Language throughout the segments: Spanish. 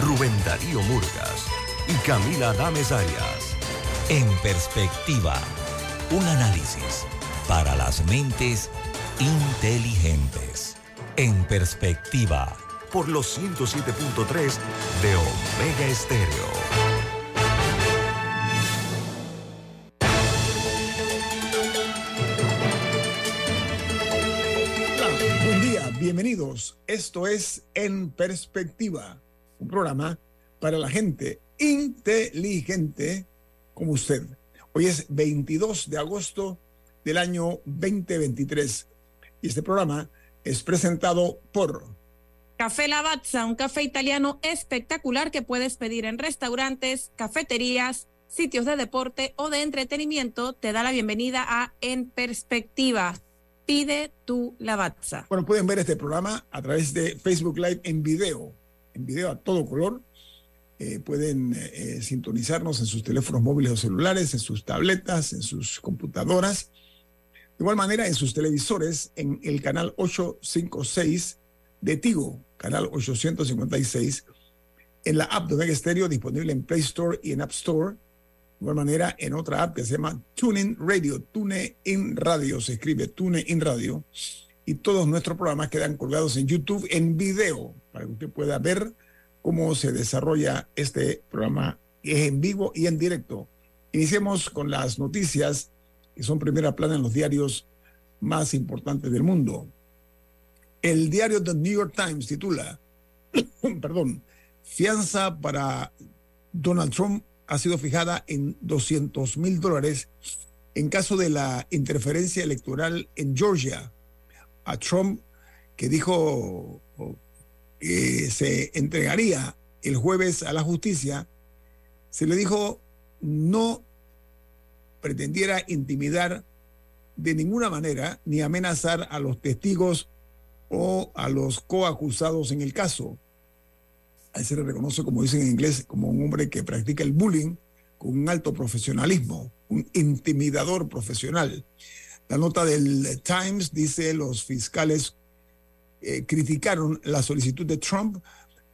Rubén Darío Murgas y Camila Adames Arias. En Perspectiva. Un análisis para las mentes inteligentes. En Perspectiva por los 107.3 de Omega Estéreo. Bienvenidos. Esto es En Perspectiva, un programa para la gente inteligente como usted. Hoy es 22 de agosto del año 2023 y este programa es presentado por Café Lavazza, un café italiano espectacular que puedes pedir en restaurantes, cafeterías, sitios de deporte o de entretenimiento, te da la bienvenida a En Perspectiva. Pide tu Lavazza. Bueno, pueden ver este programa a través de Facebook Live en video, video a todo color. Eh, pueden eh, sintonizarnos en sus teléfonos móviles o celulares, en sus tabletas, en sus computadoras. De igual manera, en sus televisores, en el canal 856 de Tigo, canal 856, en la app de Omega Stereo disponible en Play Store y en App Store. De igual manera, en otra app que se llama TuneIn Radio, TuneIn Radio, se escribe TuneIn Radio. Y todos nuestros programas quedan colgados en YouTube en video, para que usted pueda ver cómo se desarrolla este programa. Es en vivo y en directo. Iniciemos con las noticias que son primera plana en los diarios más importantes del mundo. El diario The New York Times titula, perdón, fianza para Donald Trump ha sido fijada en 200 mil dólares en caso de la interferencia electoral en Georgia. A Trump, que dijo que se entregaría el jueves a la justicia, se le dijo no pretendiera intimidar de ninguna manera ni amenazar a los testigos o a los coacusados en el caso. A se le reconoce, como dicen en inglés, como un hombre que practica el bullying con un alto profesionalismo, un intimidador profesional. La nota del Times dice los fiscales eh, criticaron la solicitud de Trump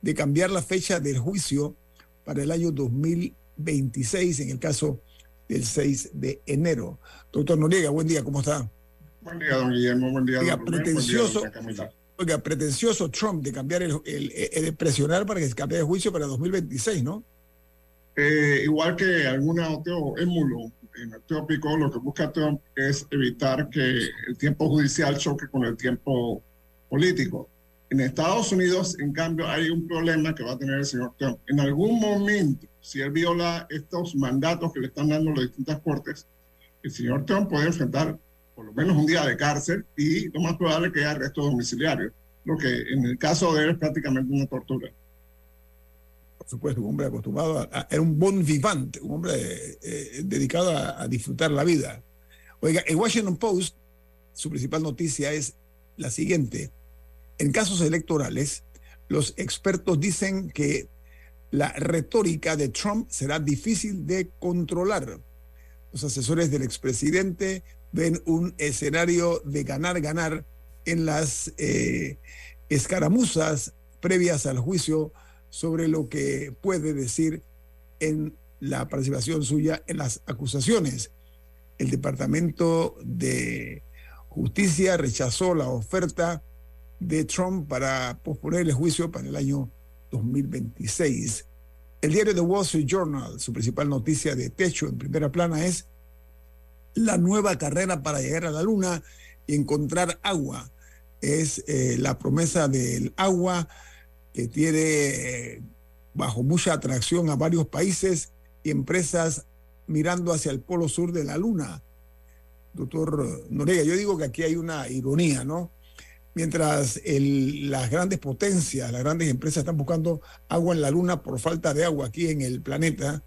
de cambiar la fecha del juicio para el año 2026 en el caso del 6 de enero. Doctor Noriega, buen día, ¿cómo está? Buen día, don Guillermo. Buen día, oiga, pretencioso, oiga, pretencioso Trump de cambiar el, de presionar para que se cambie de juicio para 2026, ¿no? Eh, igual que alguna otro émulo en tópico, lo que busca Trump es evitar que el tiempo judicial choque con el tiempo político. En Estados Unidos, en cambio, hay un problema que va a tener el señor Trump. En algún momento, si él viola estos mandatos que le están dando las distintas cortes, el señor Trump puede enfrentar por lo menos un día de cárcel y lo más probable que haya arresto domiciliario, lo que en el caso de él es prácticamente una tortura. Por supuesto, un hombre acostumbrado a, era un bon vivant, un hombre eh, dedicado a, disfrutar la vida. Oiga, en Washington Post, su principal noticia es la siguiente. En casos electorales, los expertos dicen que la retórica de Trump será difícil de controlar. Los asesores del expresidente ven un escenario de ganar-ganar en las eh, escaramuzas previas al juicio sobre lo que puede decir en la participación suya en las acusaciones. El Departamento de Justicia rechazó la oferta de Trump para posponer el juicio para el año 2026. El diario The Wall Street Journal, su principal noticia de techo en primera plana es la nueva carrera para llegar a la luna y encontrar agua. Es eh, la promesa del agua que tiene eh, bajo mucha atracción a varios países y empresas mirando hacia el polo sur de la luna. Doctor Noriega, yo digo que aquí hay una ironía, ¿no? Mientras las grandes potencias, las grandes empresas están buscando agua en la luna por falta de agua aquí en el planeta,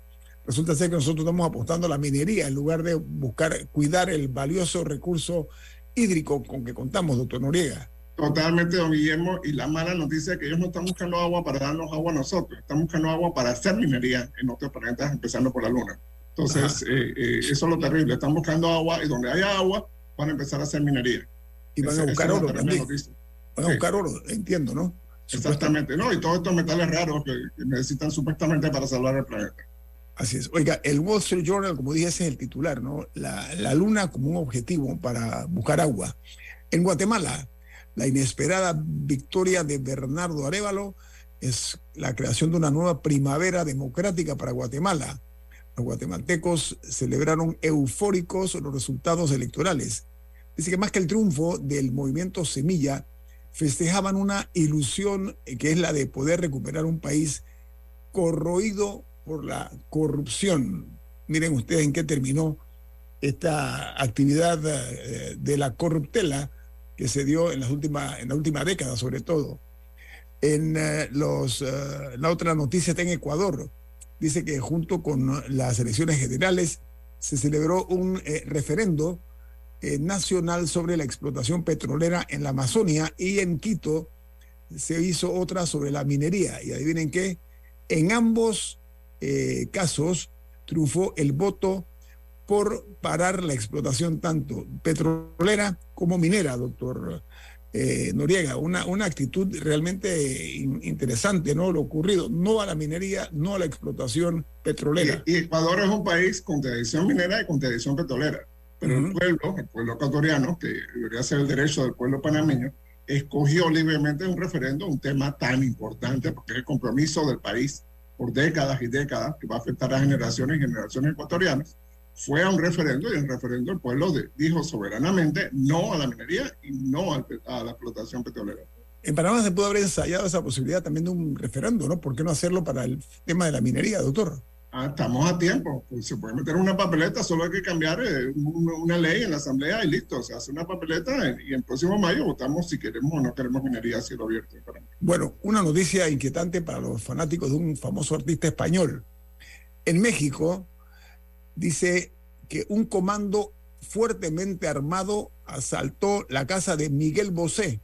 resulta ser que nosotros estamos apostando a la minería en lugar de buscar cuidar el valioso recurso hídrico con que contamos, doctor Noriega. Totalmente, don Guillermo. Y la mala noticia es que ellos no están buscando agua para darnos agua a nosotros, están buscando agua para hacer minería en otros planetas, empezando por la Luna. Entonces, eh, eh, eso es lo terrible. Están buscando agua y donde haya agua van a empezar a hacer minería. Y van a buscar oro también. Van a buscar oro, entiendo, ¿no? Exactamente, ¿no? Y todos estos metales raros que, necesitan supuestamente para salvar el planeta. Así es. Oiga, el Wall Street Journal, como dije, ese es el titular, ¿no? La, la luna como un objetivo para buscar agua. En Guatemala, la inesperada victoria de Bernardo Arevalo es la creación de una nueva primavera democrática para Guatemala. Los guatemaltecos celebraron eufóricos los resultados electorales. Dice que más que el triunfo del movimiento Semilla, festejaban una ilusión que es la de poder recuperar un país corroído por la corrupción. Miren ustedes en qué terminó esta actividad eh, de la corruptela que se dio en, las últimas, en la última década, sobre todo. En eh, los, eh, la otra noticia está en Ecuador. Dice que junto con las elecciones generales se celebró un eh, referendo nacional sobre la explotación petrolera en la Amazonia y en Quito se hizo otra sobre la minería. Y adivinen qué, en ambos casos triunfó el voto por parar la explotación tanto petrolera como minera, doctor eh, Noriega. Una, una actitud realmente interesante, ¿no? Lo ocurrido, no a la minería, no a la explotación petrolera. Y, Ecuador es un país con tradición minera y con tradición petrolera. Pero el pueblo, el pueblo ecuatoriano, que debería ser el derecho del pueblo panameño, escogió libremente un referendo, un tema tan importante, porque es el compromiso del país por décadas y décadas, que va a afectar a generaciones y generaciones ecuatorianas fue a un referendo y en el referendo el pueblo dijo soberanamente no a la minería y no a, la explotación petrolera. En Panamá se pudo haber ensayado esa posibilidad también de un referendo, ¿no? ¿Por qué no hacerlo para el tema de la minería, doctor? Ah, estamos a tiempo. Pues se puede meter una papeleta, solo hay que cambiar eh, una, ley en la Asamblea y listo. Se hace una papeleta y en próximo mayo votamos si queremos o no queremos minería a cielo abierto. Bueno, una noticia inquietante para los fanáticos de un famoso artista español. En México, dice que un comando fuertemente armado asaltó la casa de Miguel Bosé,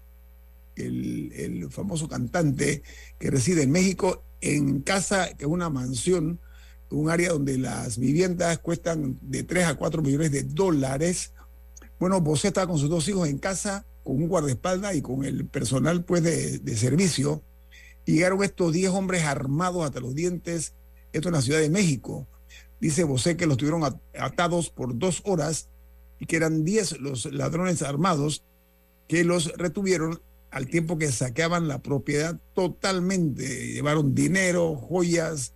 el, famoso cantante que reside en México, en casa, que es una mansión, un área donde las viviendas cuestan de 3 a 4 millones de dólares. Bueno, Bosé estaba con sus dos hijos en casa, con un guardaespaldas y con el personal pues, de, de servicio. Llegaron estos 10 hombres armados hasta los dientes, esto en la Ciudad de México. Dice Bosé que los tuvieron atados por dos horas y que eran diez los ladrones armados que los retuvieron al tiempo que saqueaban la propiedad totalmente. Llevaron dinero, joyas,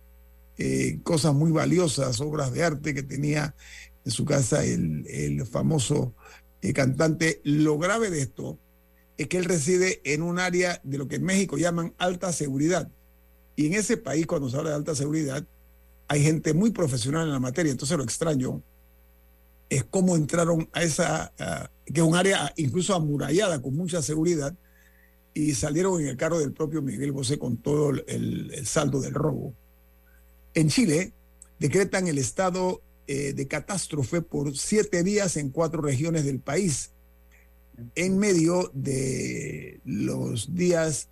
eh, cosas muy valiosas, obras de arte que tenía en su casa el, famoso eh, cantante. Lo grave de esto es que él reside en un área de lo que en México llaman alta seguridad. Y en ese país, cuando se habla de alta seguridad, hay gente muy profesional en la materia, entonces lo extraño es cómo entraron a esa, que es un área incluso amurallada con mucha seguridad, y salieron en el carro del propio Miguel Bosé con todo el, saldo del robo. En Chile decretan el estado eh, de catástrofe por siete días en cuatro regiones del país, en medio de los días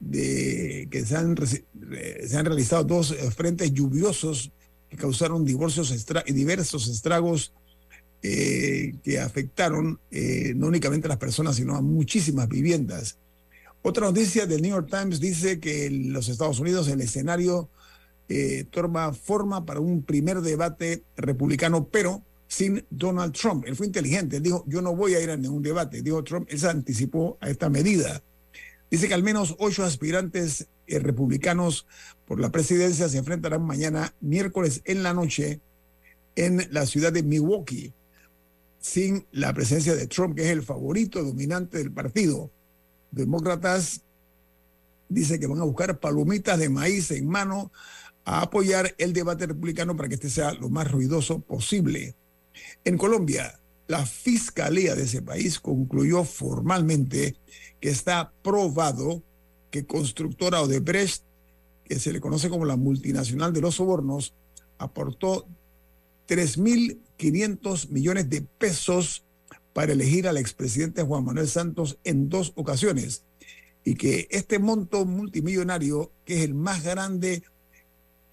de que se han, se han realizado dos eh, frentes lluviosos que causaron divorcios diversos estragos eh, que afectaron eh, no únicamente a las personas, sino a muchísimas viviendas. Otra noticia del New York Times dice que en los Estados Unidos el escenario toma forma para un primer debate republicano, pero sin Donald Trump. Él fue inteligente, él dijo, yo no voy a ir a ningún debate. Dijo Trump, él se anticipó a esta medida. Dice que al menos ocho aspirantes eh, republicanos por la presidencia se enfrentarán mañana, miércoles en la noche, en la ciudad de Milwaukee, sin la presencia de Trump, que es el favorito dominante del partido. Demócratas dice que van a buscar palomitas de maíz en mano a apoyar el debate republicano para que este sea lo más ruidoso posible. En Colombia, la fiscalía de ese país concluyó formalmente que está probado que constructora Odebrecht, que se le conoce como la multinacional de los sobornos, aportó 3.500 millones de pesos para elegir al expresidente Juan Manuel Santos en dos ocasiones y que este monto multimillonario, que es el más grande,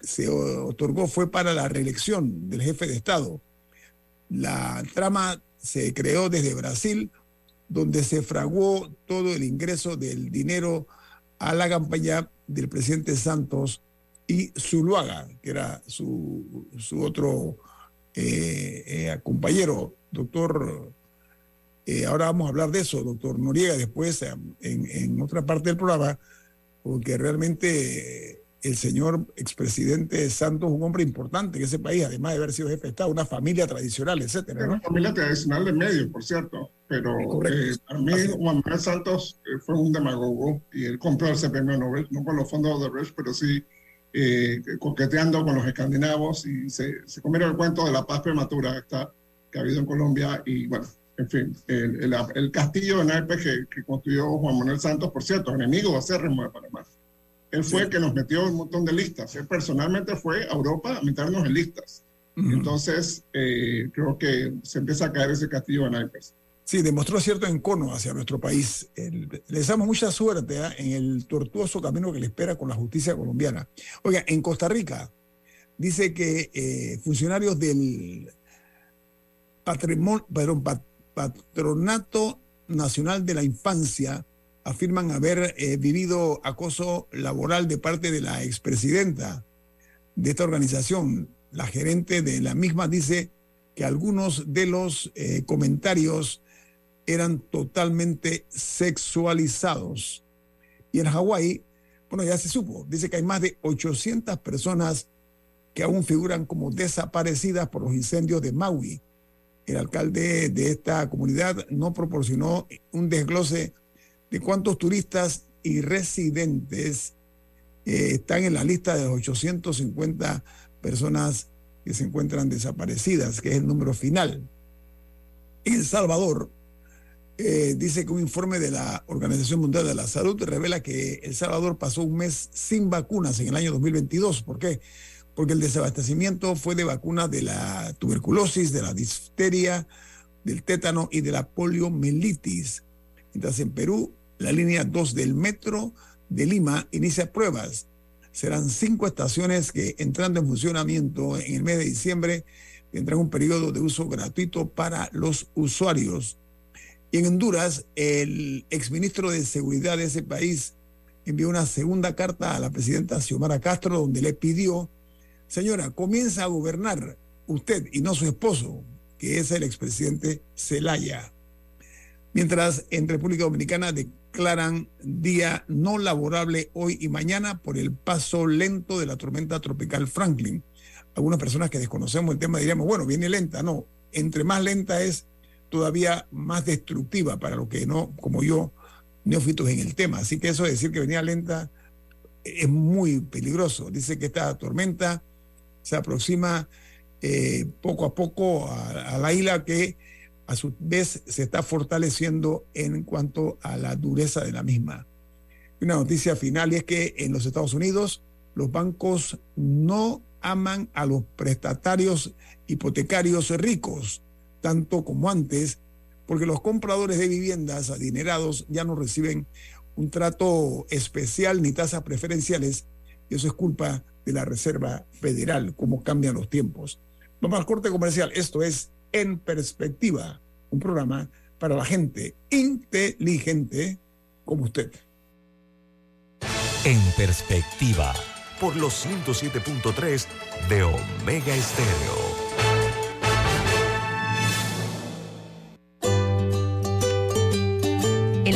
se otorgó fue para la reelección del jefe de Estado. La trama se creó desde Brasil, donde se fraguó todo el ingreso del dinero a la campaña del presidente Santos y Zuluaga, que era su, su otro eh, eh, compañero, doctor. Eh, ahora vamos a hablar de eso, doctor Noriega, después en, en otra parte del programa, porque realmente el señor expresidente Santos, un hombre importante en ese país, además de haber sido jefe de Estado, una familia tradicional, etcétera. Una familia tradicional de medios, por cierto. Pero eh, para mí, Juan Manuel Santos eh, fue un demagogo y él compró ese premio Nobel, no con los fondos de Reich, pero sí eh, coqueteando con los escandinavos y se, se comieron el cuento de la paz prematura esta, que ha habido en Colombia. Y bueno, en fin, el, el, castillo de naipes que, que, construyó Juan Manuel Santos, por cierto, enemigo acérrimo de Panamá. Él fue el que nos metió un montón de listas. Él personalmente fue a Europa a meternos en listas. Entonces, eh, creo que se empieza a caer ese castillo de naipes. Sí, demostró cierto encono hacia nuestro país. le deseamos mucha suerte ¿eh? en el tortuoso camino que le espera con la justicia colombiana. Oiga, en Costa Rica dice que eh, funcionarios del Patronato Nacional de la Infancia afirman haber eh, vivido acoso laboral de parte de la expresidenta de esta organización. La gerente de la misma dice que algunos de los eh, comentarios eran totalmente sexualizados. Y en Hawái, bueno, ya se supo, dice que hay más de 800 personas que aún figuran como desaparecidas por los incendios de Maui. El alcalde de esta comunidad no proporcionó un desglose de cuántos turistas y residentes eh, están en la lista de los 850 personas que se encuentran desaparecidas, que es el número final. En El Salvador, eh, dice que un informe de la Organización Mundial de la Salud revela que El Salvador pasó un mes sin vacunas en el año 2022. ¿Por qué? Porque el desabastecimiento fue de vacunas de la tuberculosis, de la difteria, del tétano y de la poliomielitis. Mientras en Perú la línea 2 del metro de Lima inicia pruebas. Serán cinco estaciones que entrando en funcionamiento en el mes de diciembre tendrán un periodo de uso gratuito para los usuarios. Y en Honduras, el exministro de Seguridad de ese país envió una segunda carta a la presidenta Xiomara Castro donde le pidió, señora, comienza a gobernar usted y no su esposo, que es el expresidente Zelaya. Mientras en República Dominicana declaran día no laborable hoy y mañana por el paso lento de la tormenta tropical Franklin. Algunas personas que desconocemos el tema diríamos, bueno, viene lenta. No, entre más lenta es todavía más destructiva para los que no, como yo, neófitos en el tema. Así que eso de decir que venía lenta es muy peligroso. Dice que esta tormenta se aproxima eh, poco a poco a la isla que a su vez se está fortaleciendo en cuanto a la dureza de la misma. Una noticia final es que en los Estados Unidos los bancos no aman a los prestatarios hipotecarios ricos, tanto como antes, porque los compradores de viviendas adinerados ya no reciben un trato especial ni tasas preferenciales, y eso es culpa de la Reserva Federal, cómo cambian los tiempos. Vamos al corte comercial, esto es en perspectiva, un programa para la gente inteligente como usted. En perspectiva. Por los 107.3 de Omega Estéreo.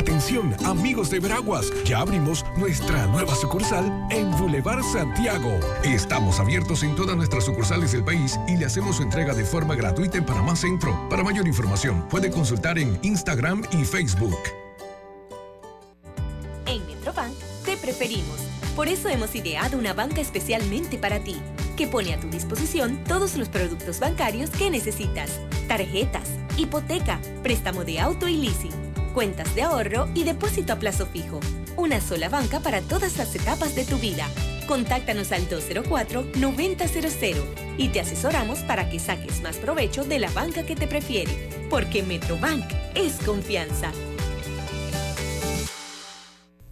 Atención, amigos de Veraguas, ya abrimos nuestra nueva sucursal en Boulevard Santiago. Estamos abiertos en todas nuestras sucursales del país y le hacemos su entrega de forma gratuita en Panamá Centro. Para mayor información, puede consultar en Instagram y Facebook. En Metrobank te preferimos. Por eso hemos ideado una banca especialmente para ti, que pone a tu disposición todos los productos bancarios que necesitas. Tarjetas, hipoteca, préstamo de auto y leasing cuentas de ahorro y depósito a plazo fijo. Una sola banca para todas las etapas de tu vida. Contáctanos al 204-9000 y te asesoramos para que saques más provecho de la banca que te prefiere. Porque Metrobank es confianza.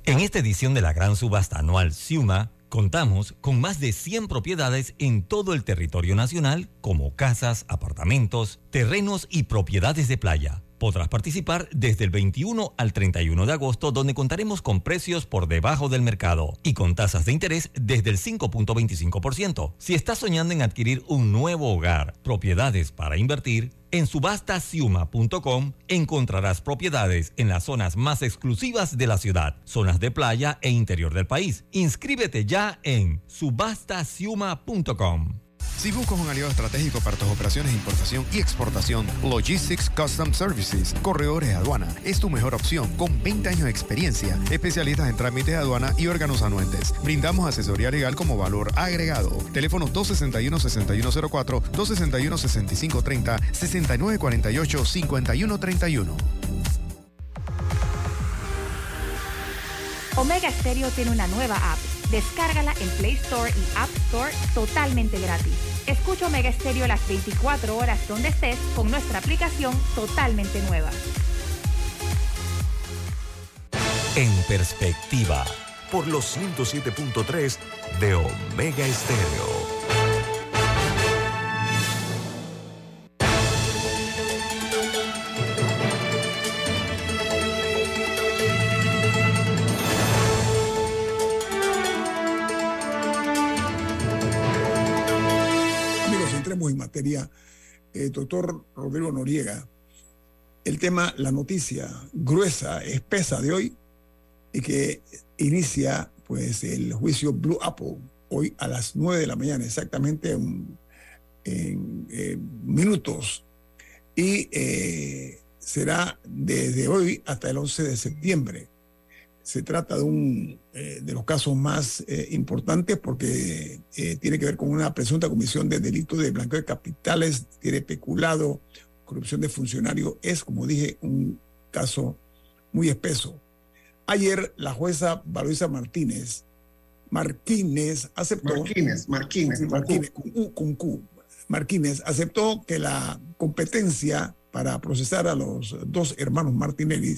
En esta edición de la gran subasta anual Ciuma, contamos con más de 100 propiedades en todo el territorio nacional, como casas, apartamentos, terrenos y propiedades de playa Podrás participar desde el 21 al 31 de agosto, donde contaremos con precios por debajo del mercado y con tasas de interés desde el 5.25%. Si estás soñando en adquirir un nuevo hogar, propiedades para invertir, en subastasiuma.com encontrarás propiedades en las zonas más exclusivas de la ciudad, zonas de playa e interior del país. Inscríbete ya en subastasiuma.com. Si buscas un aliado estratégico para tus operaciones de importación y exportación, Logistics Custom Services, Corredores de Aduana, es tu mejor opción con 20 años de experiencia, especialistas en trámites de aduana y órganos anuentes. Brindamos asesoría legal como valor agregado. Teléfonos 261-6104, 261-6530, 6948-5131. Omega Stereo tiene una nueva app. Descárgala en Play Store y App Store totalmente gratis. Escucha Omega Stereo las 24 horas donde estés con nuestra aplicación totalmente nueva. En perspectiva. Por los 107.3 de Omega Stereo. Materia, eh, doctor Rodrigo Noriega, el tema, la noticia gruesa, espesa de hoy, y que inicia pues el juicio Blue Apple hoy a las 9 de la mañana, exactamente en, minutos, y eh, será desde hoy hasta el 11 de septiembre. Se trata de un eh, de los casos más eh, importantes porque eh, tiene que ver con una presunta comisión de delitos de blanqueo de capitales, tiene peculado, corrupción de funcionario. Es, como dije, un caso muy espeso. Ayer la jueza Valoisa Martínez, Martínez aceptó. Martínez, Martínez. Martínez, con Q, Martínez aceptó que la competencia para procesar a los dos hermanos Martinelli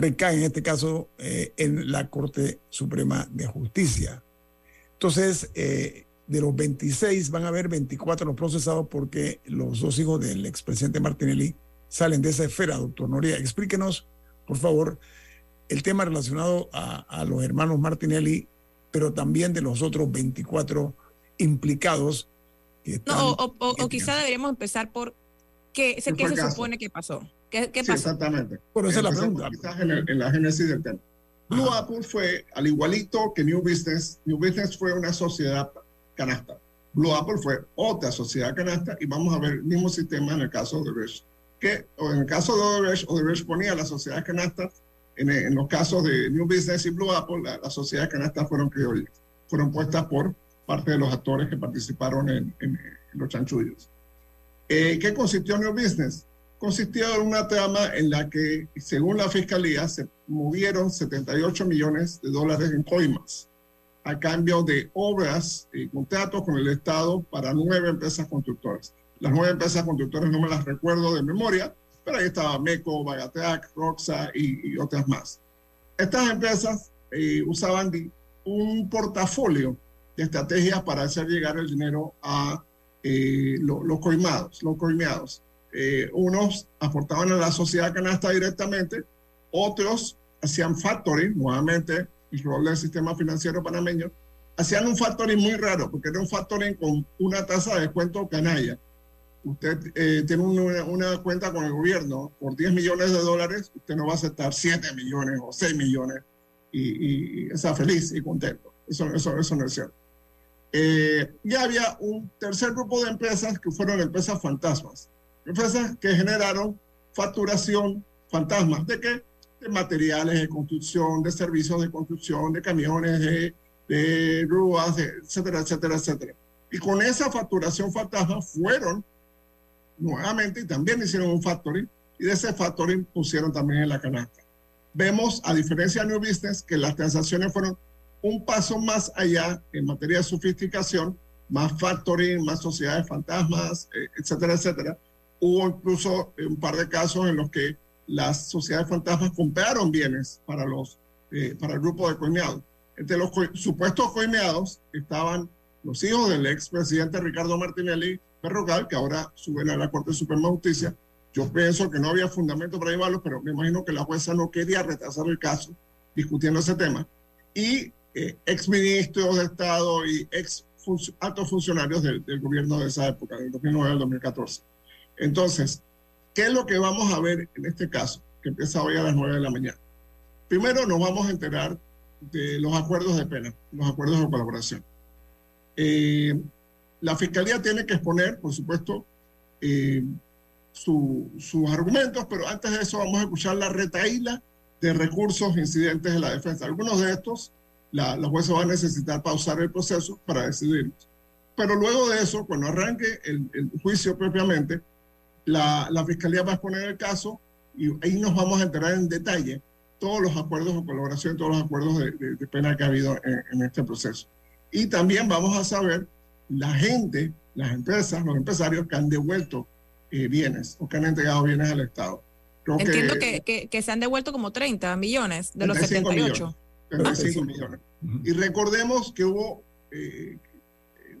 recae en este caso eh, en la Corte Suprema de Justicia. Entonces, eh, de los 26 van a haber 24 los procesados porque los dos hijos del expresidente Martinelli salen de esa esfera, doctor Noria. Explíquenos, por favor, el tema relacionado a, los hermanos Martinelli, pero también de los otros 24 implicados. no, o, quizá deberíamos empezar por qué, qué se supone que pasó. ¿Qué, pasó? exactamente. Por eso la pregunta. En, la génesis del tema. Blue Apple fue, al igualito que New Business, New Business fue una sociedad canasta. Blue Apple fue otra sociedad canasta y vamos a ver el mismo sistema en el caso de Odebrecht. Que en el caso de Odebrecht, Odebrecht ponía las sociedades canastas, en, en, los casos de New Business y Blue Apple, las sociedades canastas fueron, fueron puestas por parte de los actores que participaron en, en, los chanchullos. Eh, ¿Qué consistió New Business? Consistía en una trama en la que, según la fiscalía, se movieron 78 millones de dólares en coimas a cambio de obras y contratos con el Estado para nueve empresas constructoras. Las nueve empresas constructoras no me las recuerdo de memoria, pero ahí estaba MECO, Bagateac, Roxa y, otras más. Estas empresas eh, usaban un portafolio de estrategias para hacer llegar el dinero a eh, los coimados, los coimeados. Eh, unos aportaban a la sociedad canasta directamente, otros hacían factoring, nuevamente el rol del sistema financiero panameño, hacían un factoring muy raro, porque era un factoring con una tasa de descuento canalla. usted eh, tiene una, una, cuenta con el gobierno por 10 millones de dólares, usted no va a aceptar 7 millones o 6 millones y, y está feliz y contento. Eso, eso, eso no es cierto. Eh, ya había un tercer grupo de empresas que fueron empresas fantasmas. Empresas que generaron facturación fantasmas. ¿De qué? De materiales de construcción, de servicios de construcción, de camiones, de, de grúas, etcétera, etcétera, etcétera. Y con esa facturación fantasma fueron nuevamente y también hicieron un factoring y de ese factoring pusieron también en la canasta. Vemos, a diferencia de New Business, que las transacciones fueron un paso más allá en materia de sofisticación, más factoring, más sociedades fantasmas, eh, etcétera, etcétera. Hubo incluso un par de casos en los que las sociedades fantasmas compraron bienes para, los, eh, para el grupo de coimeados. Entre los supuestos coimeados estaban los hijos del expresidente Ricardo Martinelli Berrocal, que ahora suben a la Corte Suprema de Justicia. Yo pienso que no había fundamento para llevarlos, pero me imagino que la jueza no quería retrasar el caso discutiendo ese tema. Y eh, exministros de Estado y ex altos funcionarios del, del, gobierno de esa época, del 2009 al 2014. Entonces, ¿qué es lo que vamos a ver en este caso, que empieza hoy a las 9 de la mañana? Primero nos vamos a enterar de los acuerdos de pena, los acuerdos de colaboración. Eh, la Fiscalía tiene que exponer, por supuesto, eh, su, sus argumentos, pero antes de eso vamos a escuchar la retaíla de recursos incidentes de la defensa. Algunos de estos la, jueza va a necesitar pausar el proceso para decidirlos. Pero luego de eso, cuando arranque el juicio propiamente, la, la, Fiscalía va a exponer el caso y ahí nos vamos a enterar en detalle todos los acuerdos de colaboración, todos los acuerdos de, de, de pena que ha habido en, en, este proceso. Y también vamos a saber la gente, las empresas, los empresarios que han devuelto eh, bienes o que han entregado bienes al Estado. Creo Entiendo que, que, que, se han devuelto como 30 millones de los 78. Millones. 35 millones. Y recordemos que hubo, eh,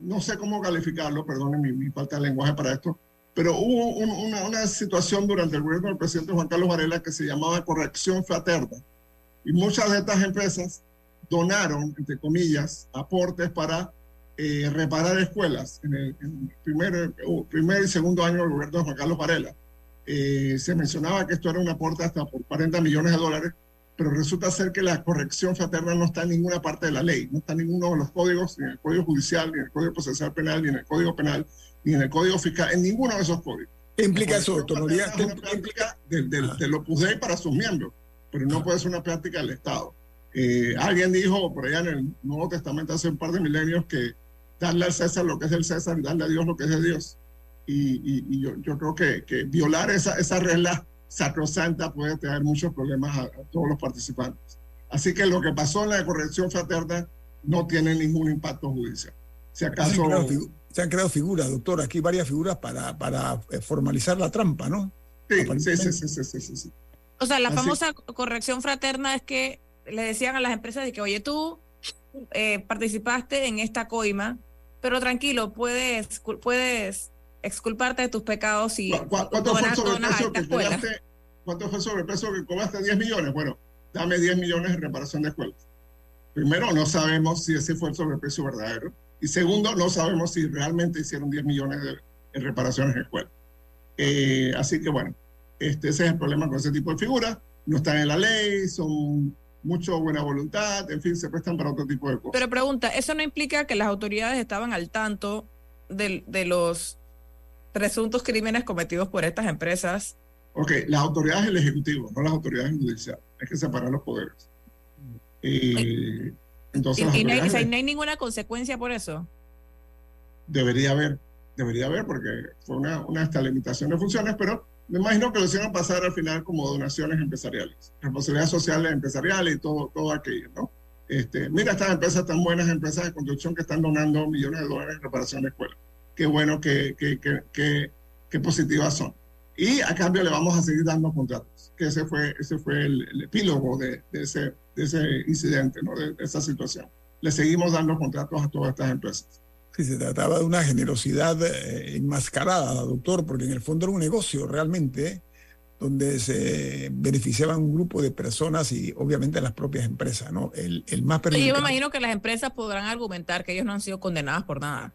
no sé cómo calificarlo, perdónen mi, mi, falta de lenguaje para esto, pero hubo un, una, una, situación durante el gobierno del presidente Juan Carlos Varela que se llamaba corrección fraterna. Y muchas de estas empresas donaron, entre comillas, aportes para eh, reparar escuelas. En el, en primer, uh, primer, y segundo año del gobierno de Juan Carlos Varela, eh, se mencionaba que esto era un aporte hasta por 40 millones de dólares pero resulta ser que la corrección fraterna no está en ninguna parte de la ley, no está en ninguno de los códigos, ni en el Código Judicial, ni en el Código Procesal Penal, ni en el Código Penal, ni en el Código Fiscal, en ninguno de esos códigos. ¿Qué implica eso, doctor Noriega? ¿Qué implica del, del, del Opus Dei para sus miembros? Pero no puede ser una práctica del Estado. Eh, alguien dijo por allá en el Nuevo Testamento hace un par de milenios que darle al César lo que es del César y darle a Dios lo que es de Dios. Y, y, y yo, yo, creo que, que violar esa, esa regla sacrosanta puede traer muchos problemas a, a, todos los participantes. Así que lo que pasó en la corrección fraterna no tiene ningún impacto judicial. Si acaso... Han creado, se han creado figuras, doctor, aquí varias figuras para, para eh, formalizar la trampa, ¿no? Sí, sí, sí, sí, sí, sí, sí, O sea, la Así... famosa corrección fraterna es que le decían a las empresas de que, oye, tú eh, participaste en esta coima, pero tranquilo, puedes, puedes exculparte de tus pecados y ¿Cuánto fue el sobrepeso que cobraste? ¿Cuánto fue el sobrepeso que cobraste? 10 millones. Bueno, dame 10 millones en reparación de escuelas. Primero, no sabemos si ese fue el sobrepeso verdadero. Y segundo, no sabemos si realmente hicieron 10 millones de, en reparaciones de escuelas. Eh, así que bueno, este, ese es el problema con ese tipo de figuras. No están en la ley, son mucho buena voluntad, en fin, se prestan para otro tipo de cosas. Pero pregunta, ¿eso no implica que las autoridades estaban al tanto de, de los presuntos crímenes cometidos por estas empresas. Ok, las autoridades del Ejecutivo, no las autoridades judiciales. Hay que separar los poderes. Eh, entonces, ¿Y, y no, hay, o sea, no hay ninguna consecuencia por eso? Debería haber, debería haber, porque fue una, una esta limitación de funciones, pero me imagino que lo hicieron pasar al final como donaciones empresariales, responsabilidades sociales empresariales y todo, todo aquello, ¿no? Este, mira estas empresas tan buenas, empresas de construcción que están donando millones de dólares en reparación de escuelas qué bueno, qué, qué, qué, qué positivas son. Y a cambio le vamos a seguir dando contratos, que ese fue, ese fue el, el epílogo de, de, ese, de ese incidente, ¿no? de, de, esa situación. Le seguimos dando contratos a todas estas empresas. Sí, se trataba de una generosidad eh, enmascarada, doctor, porque en el fondo era un negocio realmente, donde se beneficiaban un grupo de personas y obviamente las propias empresas, ¿no? El, el más Yo me imagino que las empresas podrán argumentar que ellos no han sido condenadas por nada.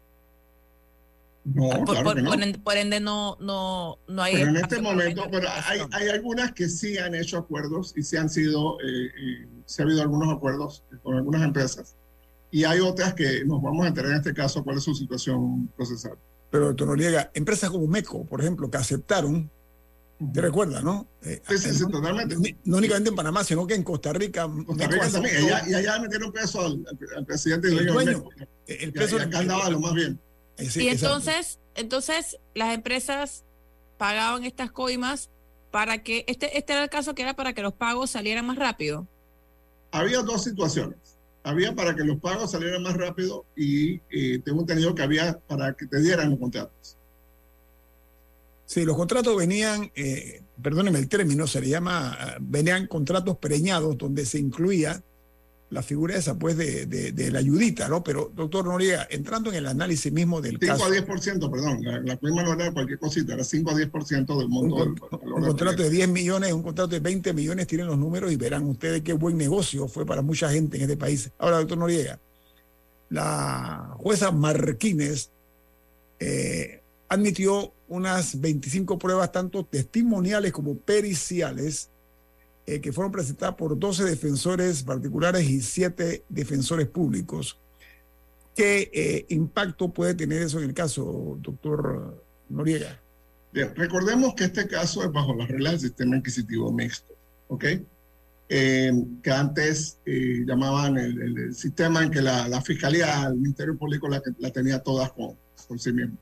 No, por, claro por- que no. por ende, por ende no, no, no hay. Pero en este momento, pero hay, hay algunas que sí han hecho acuerdos y sí han sido, eh, eh, sí ha habido algunos acuerdos con algunas empresas. Y hay otras que nos vamos a enterar en este caso cuál es su situación procesal. Pero, doctor Noriega, empresas como MECO, por ejemplo, que aceptaron, te recuerdas, ¿no? Eh, Sí, sí, sí, no- totalmente. No únicamente en Panamá, sino que en Costa Rica. Costa Rica aceptó también. Ella- y allá metieron preso al, al- presidente y El dueño el preso y acá andaba lo más bien. Eh, y entonces, entonces las empresas pagaban estas coimas para que, este, este era el caso que era para que los pagos salieran más rápido. Había dos situaciones. Había para que los pagos salieran más rápido y eh, tengo entendido que había para que te dieran los contratos. Sí, los contratos venían, eh, perdóneme el término, se le llama, ah, venían contratos preñados donde se incluía la figura esa, pues, de, de- de la ayudita, ¿no? Pero, doctor Noriega, entrando en el análisis mismo del 5 caso, a 10%, perdón. La, la coima no era cualquier cosita, era 5 a 10% del monto un, con- un contrato de proyecto. 10 millones, un contrato de 20 millones, tienen los números y verán ustedes qué buen negocio fue para mucha gente en este país. Ahora, doctor Noriega, la jueza Marquínez eh, admitió unas 25 pruebas, tanto testimoniales como periciales, eh, que fueron presentadas por 12 defensores particulares y 7 defensores públicos. ¿Qué eh, impacto puede tener eso en el caso, doctor Noriega? Bien, recordemos que este caso es bajo las reglas del sistema inquisitivo mixto, ¿ok? Eh, que antes eh, llamaban el, el- sistema en que la, la fiscalía, el Ministerio Público la, la tenía todas con, con sí mismo.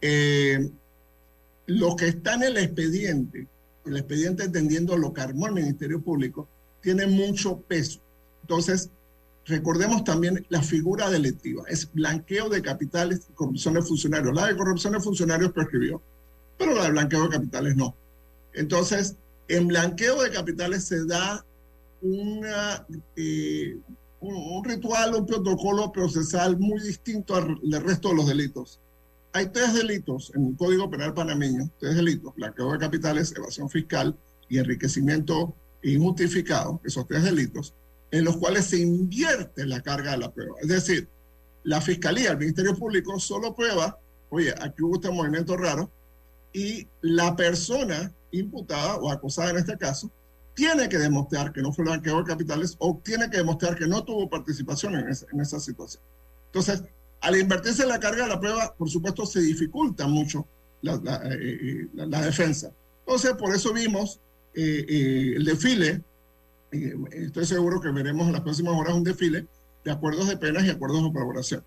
Eh, lo que está en el expediente, el expediente entendiendo lo que armó el Ministerio Público, tiene mucho peso. Entonces, recordemos también la figura delictiva, es blanqueo de capitales y corrupción de funcionarios. La de corrupción de funcionarios prescribió, pero la de blanqueo de capitales no. Entonces, en blanqueo de capitales se da una, eh, un, un ritual, un protocolo procesal muy distinto al del resto de los delitos. Hay tres delitos en el Código Penal panameño, tres delitos, blanqueo de capitales, evasión fiscal y enriquecimiento injustificado, esos tres delitos, en los cuales se invierte la carga de la prueba. Es decir, la Fiscalía, el Ministerio Público solo prueba, oye, aquí hubo este movimiento raro, y la persona imputada o acusada en este caso tiene que demostrar que no fue blanqueo de capitales o tiene que demostrar que no tuvo participación en esa, en esa situación. Entonces, al invertirse la carga de la prueba, por supuesto, se dificulta mucho la, la, eh, eh, la- la defensa. Entonces, por eso vimos eh, eh, el desfile, eh, estoy seguro que veremos en las próximas horas un desfile de acuerdos de penas y acuerdos de colaboración.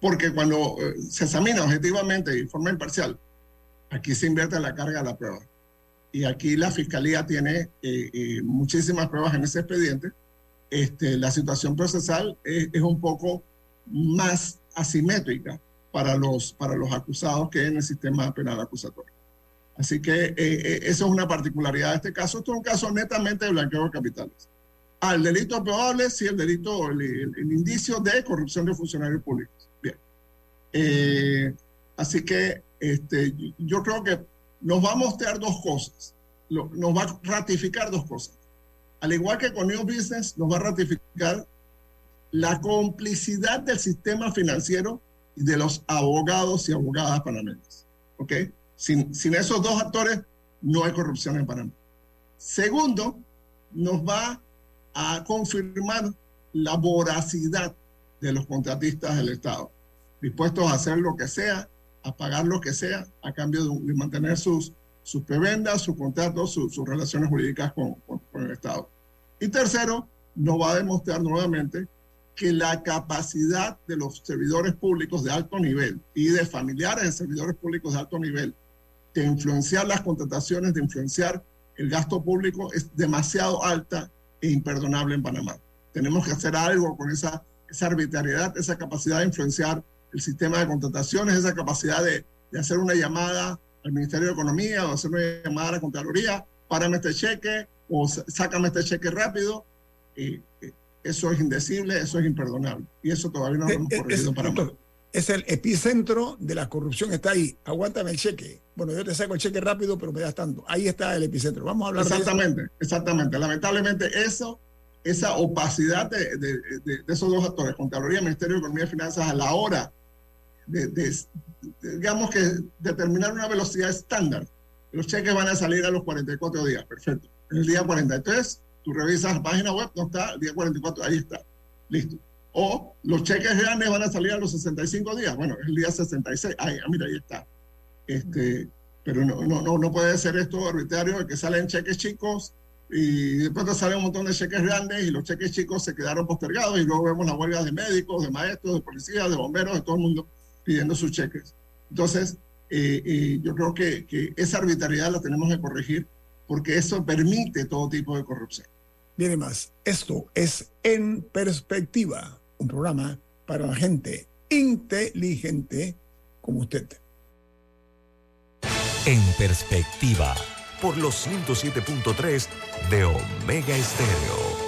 Porque cuando eh, se examina objetivamente y de forma imparcial, aquí se invierte la carga de la prueba. Y aquí la fiscalía tiene muchísimas pruebas en ese expediente. Este, la situación procesal es, es un poco más asimétrica para los, para los acusados que en el sistema penal acusatorio. Así que eh, eh, eso es una particularidad de este caso. Esto es un caso netamente de blanqueo de capitales. Al delito probable, sí, el delito, el, el- el indicio de corrupción de funcionarios públicos. Bien. Eh, así que este, yo creo que nos va a mostrar dos cosas. Lo- nos va a ratificar dos cosas. Al igual que con New Business, nos va a ratificar la complicidad del sistema financiero y de los abogados y abogadas panameñas. ¿Ok? Sin, sin esos dos actores, no hay corrupción en Panamá. Segundo, nos va a confirmar la voracidad de los contratistas del Estado, dispuestos a hacer lo que sea, a pagar lo que sea, a cambio de, mantener sus, sus prebendas, sus contratos, sus, relaciones jurídicas con el Estado. Y tercero, nos va a demostrar nuevamente que la capacidad de los servidores públicos de alto nivel y de familiares de servidores públicos de alto nivel de influenciar las contrataciones, de influenciar el gasto público es demasiado alta e imperdonable en Panamá. Tenemos que hacer algo con esa, esa arbitrariedad, esa capacidad de influenciar el sistema de contrataciones, esa capacidad de, de hacer una llamada al Ministerio de Economía o hacer una llamada a la Contraloría, párame este cheque o sácame este cheque rápido. Eh, eso es indecible, eso es imperdonable. Y eso todavía no lo hemos Es- corregido para doctor, es el epicentro de la corrupción, está ahí. Aguántame el cheque. Bueno, yo te saco el cheque rápido, pero me das tanto. Ahí está el epicentro. Vamos a hablar de eso. Exactamente, exactamente. Lamentablemente eso, esa opacidad de, de- de- de esos dos actores, Contraloría Ministerio de Economía y Finanzas, a la hora digamos que determinar una velocidad estándar. Los cheques van a salir a los 44 días, perfecto. En el día 43, tú revisas la página web, no está, el día 44, ahí está, listo. O los cheques grandes van a salir a los 65 días, bueno, es el día 66, ahí, mira, ahí está. Este, pero no, no, no puede ser esto arbitrario de que salen cheques chicos y después te sale un montón de cheques grandes y los cheques chicos se quedaron postergados y luego vemos las huelgas de médicos, de maestros, de policías, de bomberos, de todo el mundo pidiendo sus cheques. Entonces, eh, eh, yo creo que, esa arbitrariedad la tenemos que corregir porque eso permite todo tipo de corrupción. Viene más, esto es En Perspectiva, un programa para la gente inteligente como usted. En Perspectiva por los 107.3 de Omega Estéreo.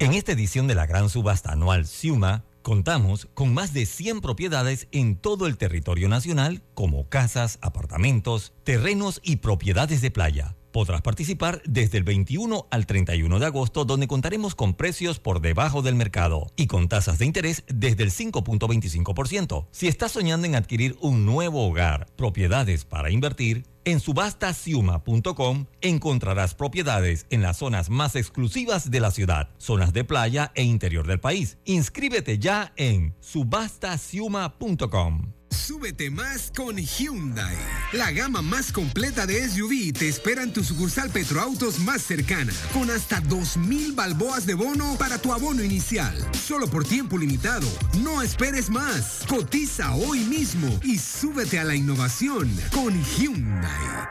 En esta edición de la gran subasta anual Ciuma, contamos con más de 100 propiedades en todo el territorio nacional, como casas, apartamentos, terrenos y propiedades de playa. Podrás participar desde el 21 al 31 de agosto, donde contaremos con precios por debajo del mercado y con tasas de interés desde el 5.25%. Si estás soñando en adquirir un nuevo hogar, propiedades para invertir, en subastasiuma.com encontrarás propiedades en las zonas más exclusivas de la ciudad, zonas de playa e interior del país. Inscríbete ya en subastasiuma.com. Súbete más con Hyundai. La gama más completa de SUV te espera en tu sucursal Petroautos más cercana, con hasta 2.000 balboas de bono para tu abono inicial. Solo por tiempo limitado. No esperes más. Cotiza hoy mismo y súbete a la innovación con Hyundai.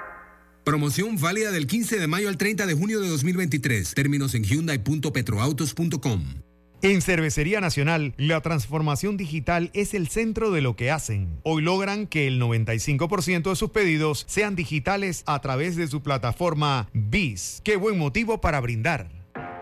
Promoción válida del 15 de mayo al 30 de junio de 2023. Términos en hyundai.petroautos.com. En Cervecería Nacional, la transformación digital es el centro de lo que hacen. Hoy logran que el 95% de sus pedidos sean digitales a través de su plataforma BIS. Qué buen motivo para brindar.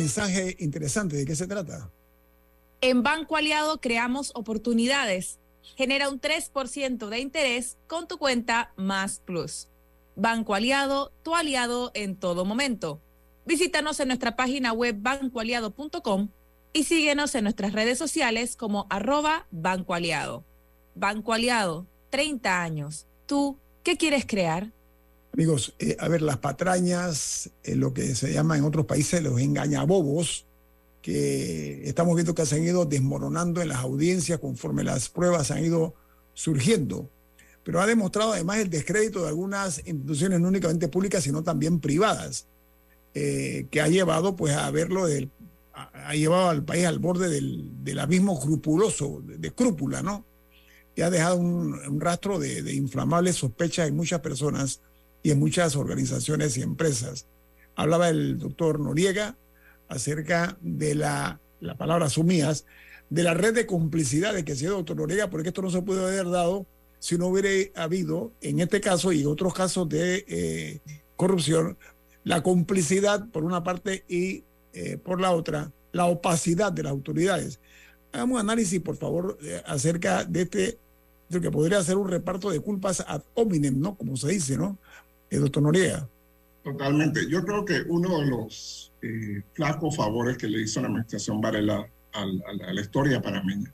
Mensaje interesante. ¿De qué se trata? En Banco Aliado creamos oportunidades. Genera un 3% de interés con tu cuenta Más Plus. Banco Aliado, tu aliado en todo momento. Visítanos en nuestra página web bancoaliado.com y síguenos en nuestras redes sociales como arroba Banco Aliado. Banco Aliado, 30 años. ¿Tú qué quieres crear? Amigos, eh, a ver, las patrañas, eh, lo que se llama en otros países los engañabobos, que estamos viendo que se han ido desmoronando en las audiencias conforme las pruebas han ido surgiendo, pero ha demostrado además el descrédito de algunas instituciones no únicamente públicas, sino también privadas, eh, que ha llevado pues a verlo ha, llevado al país al borde del, del abismo escrupuloso, de, de, crúpula, ¿no? Y ha dejado un, un rastro de, de inflamables sospechas en muchas personas y en muchas organizaciones y empresas. Hablaba el doctor Noriega acerca de la, la palabra sumías, de la red de complicidades que sido doctor Noriega, porque esto no se puede haber dado si no hubiera habido, en este caso y otros casos de eh, corrupción, la complicidad por una parte y eh, por la otra, la opacidad de las autoridades. Hagamos un análisis, por favor, eh, acerca de este, de que podría ser un reparto de culpas ad hominem, ¿no? Como se dice, ¿no? El doctor Noriega. Totalmente. Yo creo que uno de los flacos favores que le hizo la administración Varela a, la historia panameña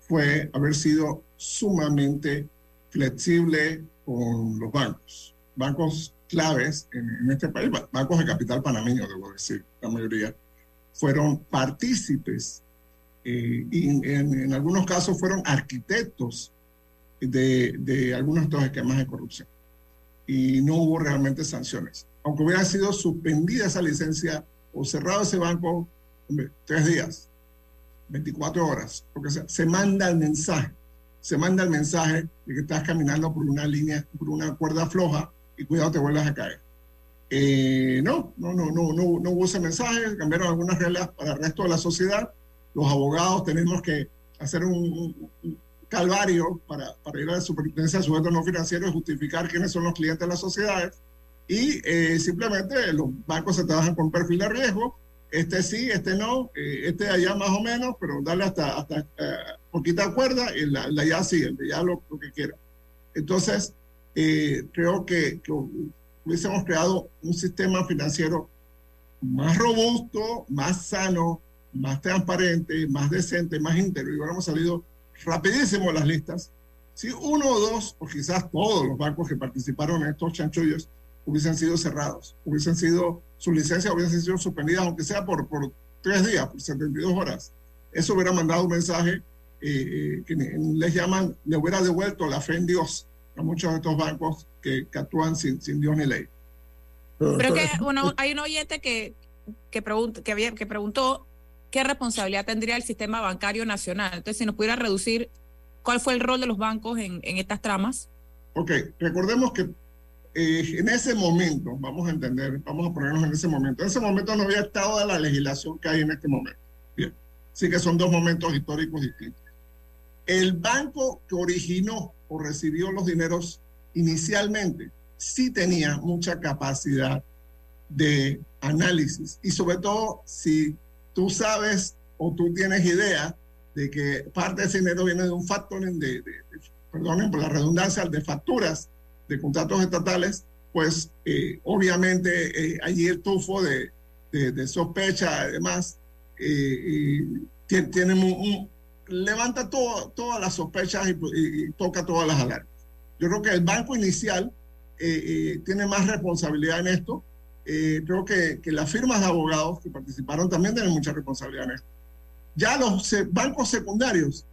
fue haber sido sumamente flexible con los bancos. Bancos claves en, este país, bancos de capital panameño, debo decir, la mayoría, fueron partícipes eh, y en, algunos casos fueron arquitectos de, de algunos de estos esquemas de corrupción. Y no hubo realmente sanciones. Aunque hubiera sido suspendida esa licencia o cerrado ese banco, tres días, 24 horas, porque se, manda el mensaje, se manda el mensaje de que estás caminando por una línea, por una cuerda floja y cuidado te vuelvas a caer. Eh, no, no, no, no, no, no hubo ese mensaje, cambiaron algunas reglas para el resto de la sociedad. Los abogados tenemos que hacer un, calvario para, para, ir a la superintendencia de sujetos no financieros y justificar quiénes son los clientes de las sociedades. Y eh, simplemente los bancos se trabajan con perfil de riesgo este sí, este no, eh, este allá más o menos, pero darle hasta, hasta eh, poquita cuerda y la, la ya sigue, ya lo, que quiera. Entonces, eh, creo que, hubiésemos creado un sistema financiero más robusto, más sano, más transparente, más decente, más íntegro, y hubiéramos salido rapidísimo las listas. Si uno o dos, o quizás todos los bancos que participaron en estos chanchullos, hubiesen sido cerrados, hubiesen sido, su licencia hubiesen sido suspendida, aunque sea por, por tres días, por 72 horas. Eso hubiera mandado un mensaje eh, eh, que les llaman, le hubiera devuelto la fe en Dios a muchos de estos bancos que, actúan sin, sin, Dios ni ley. Pero que hay un oyente que, que, que, había, que preguntó qué responsabilidad tendría el sistema bancario nacional. Entonces, si nos pudiera reducir, ¿cuál fue el rol de los bancos en, en estas tramas? Ok, recordemos que eh, en ese momento, vamos a entender, vamos a ponernos en ese momento, en ese momento no había estado de la legislación que hay en este momento. Bien, así que son dos momentos históricos distintos. El banco que originó o recibió los dineros inicialmente sí tenía mucha capacidad de análisis y sobre todo si tú sabes o tú tienes idea de que parte de ese dinero viene de un factoring de, de por la redundancia, de facturas de contratos estatales, pues eh, obviamente eh, allí el tufo de, de, sospecha, además, eh, levanta todo, todas las sospechas y, toca todas las alarmas. Yo creo que el banco inicial tiene más responsabilidad en esto. Creo que, que, las firmas de abogados que participaron también tienen mucha responsabilidad en esto. Ya los bancos secundarios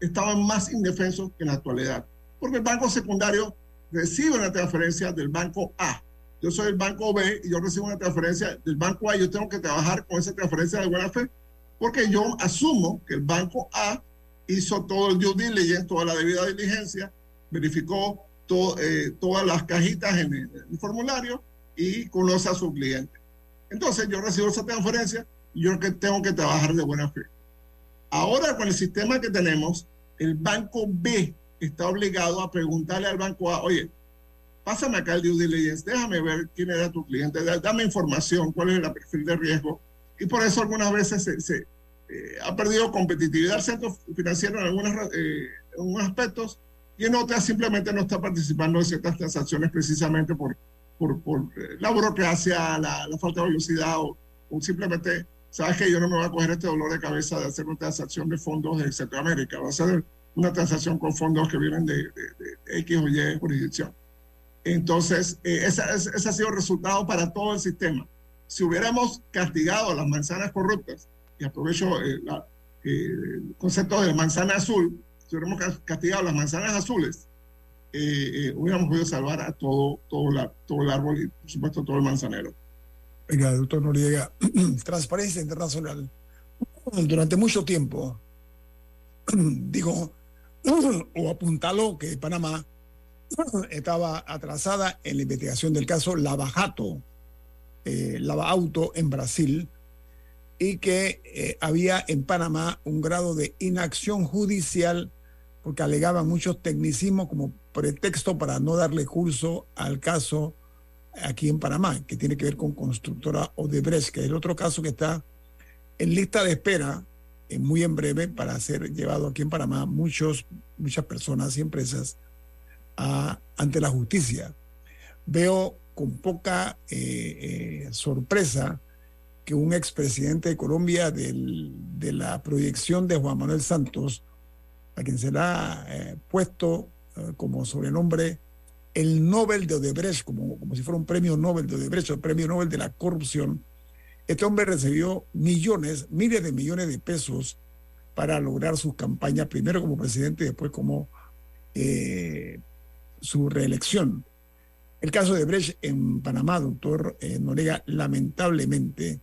estaban más indefensos que en la actualidad, porque el banco secundario recibo una transferencia del banco A. Yo soy el banco B y yo recibo una transferencia del banco A. Yo tengo que trabajar con esa transferencia de buena fe porque yo asumo que el banco A hizo todo el due diligence, toda la debida diligencia, verificó eh, todas las cajitas en el, formulario y conoce a su cliente. Entonces yo recibo esa transferencia y yo que tengo que trabajar de buena fe. Ahora con el sistema que tenemos, el banco B está obligado a preguntarle al banco A, oye, pásame acá el due diligence, déjame ver quién era tu cliente, dame información, cuál es el perfil de riesgo. Y por eso algunas veces se, eh, ha perdido competitividad el centro financiero en, algunas, eh, en algunos aspectos y en otras simplemente no está participando en ciertas transacciones precisamente por, por, por eh, la burocracia, la, la, falta de velocidad o, o, simplemente, sabes que yo no me voy a coger este dolor de cabeza de hacer una transacción de fondos de Centroamérica, va a ser una transacción con fondos que vienen de, X o Y jurisdicción. Entonces, eh, ese, ha sido el resultado para todo el sistema. Si hubiéramos castigado las manzanas corruptas, y aprovecho eh, eh, el concepto de manzana azul, si hubiéramos castigado las manzanas azules, hubiéramos podido salvar a todo, todo, la, todo el árbol y, por supuesto, todo el manzanero. Venga, doctor Noriega, Transparencia Internacional, durante mucho tiempo, digo, o apuntaló que Panamá estaba atrasada en la investigación del caso Lavajato, eh, Lava Auto en Brasil, y que eh, había en Panamá un grado de inacción judicial porque alegaban muchos tecnicismos como pretexto para no darle curso al caso aquí en Panamá, que tiene que ver con constructora Odebrecht, que es el otro caso que está en lista de espera eh, muy en breve para ser llevado aquí en Panamá muchos, muchas personas y empresas ante la justicia. Veo con poca eh, sorpresa que un expresidente de Colombia de la proyección de Juan Manuel Santos, a quien se le ha puesto como sobrenombre el Nobel de Odebrecht, como, como si fuera un premio Nobel de Odebrecht, el premio Nobel de la corrupción, este hombre recibió millones, miles de millones de pesos para lograr sus campañas, primero como presidente y después como eh, su reelección. El caso de Brecht en Panamá, doctor eh, Noriega, lamentablemente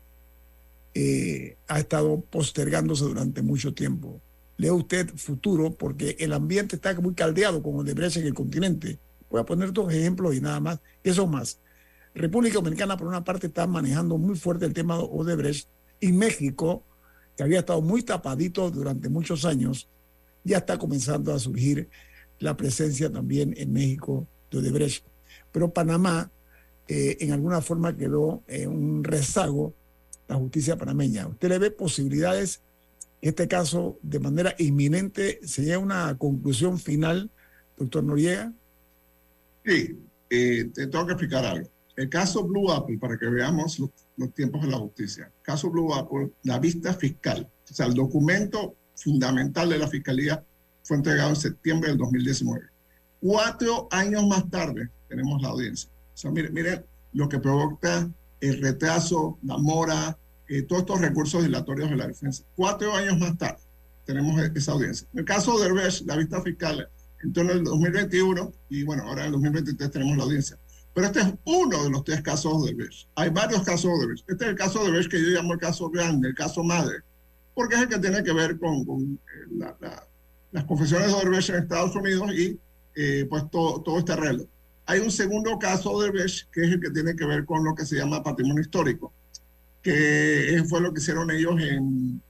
eh, ha estado postergándose durante mucho tiempo. Lea usted futuro porque el ambiente está muy caldeado con Odebrecht en el continente Voy a poner dos ejemplos y nada más. Eso más. República Dominicana, por una parte, está manejando muy fuerte el tema de Odebrecht y México, que había estado muy tapadito durante muchos años, ya está comenzando a surgir la presencia también en México de Odebrecht. Pero Panamá, eh, en alguna forma, quedó en un rezago la justicia panameña. ¿Usted le ve posibilidades este caso, de manera inminente, se llegue a una conclusión final, doctor Noriega? Sí, eh, te tengo que explicar algo. El caso Blue Apple, para que veamos los, tiempos de la justicia. Caso Blue Apple, la vista fiscal, o sea, el documento fundamental de la fiscalía fue entregado en septiembre del 2019. Cuatro años más tarde tenemos la audiencia. O sea, miren, miren lo que provoca el retraso, la mora, eh, todos estos recursos dilatorios de la defensa. Cuatro años más tarde tenemos e-, esa audiencia. En el caso de Herbes, la vista fiscal en torno al 2021 y bueno, ahora en el 2023 tenemos la audiencia. Pero este es uno de los tres casos de Odebrecht. Hay varios casos de Odebrecht. Este es el caso de Odebrecht que yo llamo el caso grande, el caso madre, porque es el que tiene que ver con, con eh, las confesiones de Odebrecht en Estados Unidos y eh, pues todo, este arreglo. Hay un segundo caso de Odebrecht que es el que tiene que ver con lo que se llama patrimonio histórico, que fue lo que hicieron ellos en,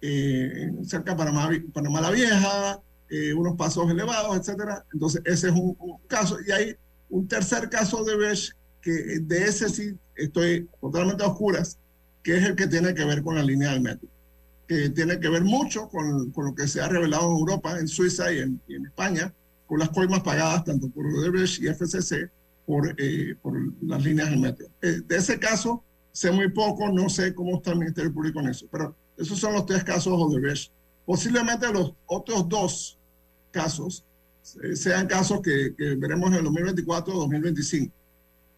eh, cerca de Panamá, Panamá la Vieja, eh, unos pasos elevados, etcétera. Entonces, ese es un, caso. Y hay un tercer caso de Besh, que de ese sí estoy totalmente a oscuras, que es el que tiene que ver con la línea del metro, que tiene que ver mucho con, con lo que se ha revelado en Europa, en Suiza y en, en España, con las coimas pagadas tanto por Odebrecht y FCC por, eh, por las líneas del metro. Eh, de ese caso sé muy poco, no sé cómo está el Ministerio Público en eso, pero esos son los tres casos de Odebrecht Posiblemente los otros dos casos eh, sean casos que, veremos en el 2024 o 2025.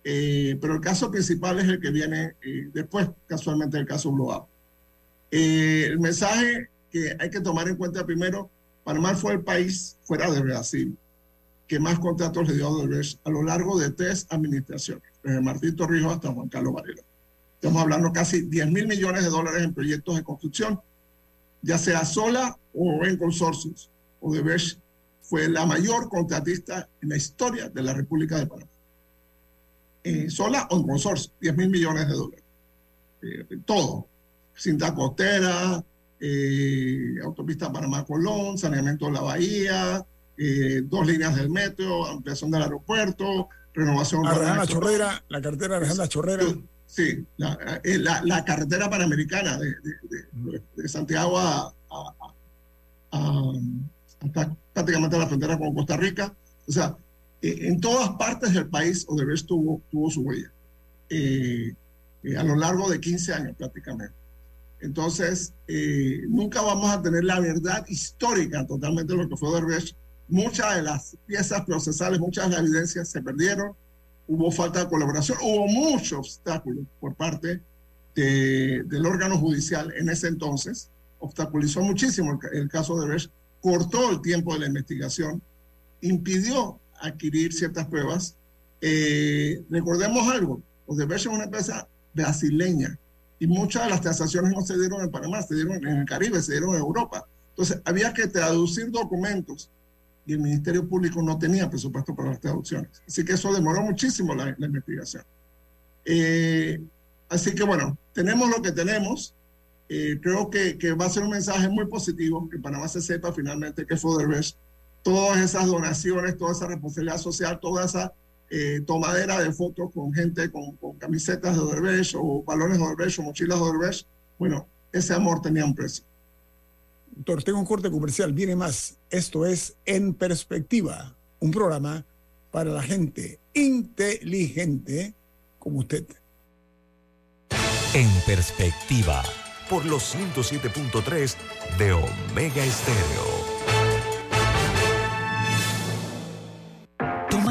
Eh, pero el caso principal es el que viene eh, después, casualmente, el caso Blue el mensaje que hay que tomar en cuenta primero, Panamá fue el país fuera de Brasil que más contratos le dio a Odebrecht a lo largo de tres administraciones, desde Martín Torrijos hasta Juan Carlos Varela. Estamos hablando casi 10 mil millones de dólares en proyectos de construcción ya sea sola o en consorcios. Odebrecht fue la mayor contratista en la historia de la República de Panamá. Eh, sola o en consorcio, 10 mil millones de dólares. Eh, todo. Cinta costera, eh, autopista Panamá-Colón, saneamiento de la bahía, dos líneas del metro, ampliación del aeropuerto, renovación. la Chorrera, la carretera de Alejandra Chorrera. Sí, eh, la, la, carretera panamericana de, de, Santiago a, hasta prácticamente la frontera con Costa Rica. O sea, eh, en todas partes del país Odebrecht tuvo, tuvo su huella, eh, a lo largo de 15 años prácticamente. Entonces, nunca vamos a tener la verdad histórica totalmente de lo que fue Odebrecht. Muchas de las piezas procesales, muchas de las evidencias se perdieron hubo falta de colaboración, hubo muchos obstáculos por parte del órgano judicial en ese entonces, obstaculizó muchísimo el, caso de Besh, cortó el tiempo de la investigación, impidió adquirir ciertas pruebas. Eh, recordemos algo, Odebrecht es una empresa brasileña y muchas de las transacciones no se dieron en Panamá, se dieron en el Caribe, se dieron en Europa. Entonces había que traducir documentos y el Ministerio Público no tenía presupuesto para las traducciones. Así que eso demoró muchísimo la, investigación. Eh, así que bueno, tenemos lo que tenemos. Eh, creo que, que, va a ser un mensaje muy positivo que Panamá se sepa finalmente que fue. Todas esas donaciones, toda esa responsabilidad social, toda esa eh, tomadera de fotos con gente con, con camisetas de Odebrecht o balones de Odebrecht o mochilas de Odebrecht, bueno, ese amor tenía un precio. Tengo un corte comercial, viene más. Esto es En Perspectiva, un programa para la gente inteligente como usted. En Perspectiva, por los 107.3 de Omega Estéreo.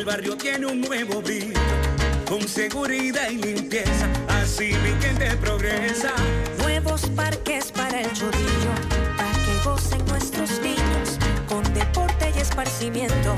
El barrio tiene un nuevo brillo, con seguridad y limpieza, así mi gente progresa. Nuevos parques para el chorrillo, para que gocen nuestros niños, con deporte y esparcimiento,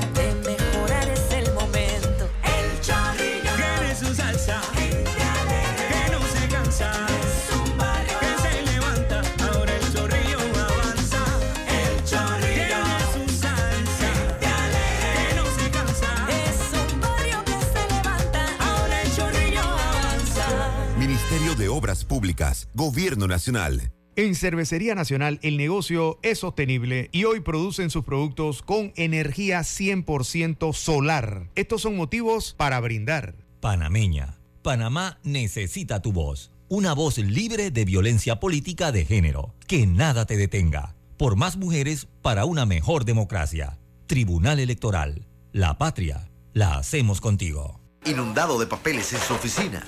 Públicas, Gobierno Nacional. En Cervecería Nacional el negocio es sostenible y hoy producen sus productos con energía 100% solar. Estos son motivos para brindar. Panameña. Panamá necesita tu voz. Una voz libre de violencia política de género. Que nada te detenga. Por más mujeres para una mejor democracia. Tribunal Electoral. La patria. La hacemos contigo. Inundado de papeles en su oficina.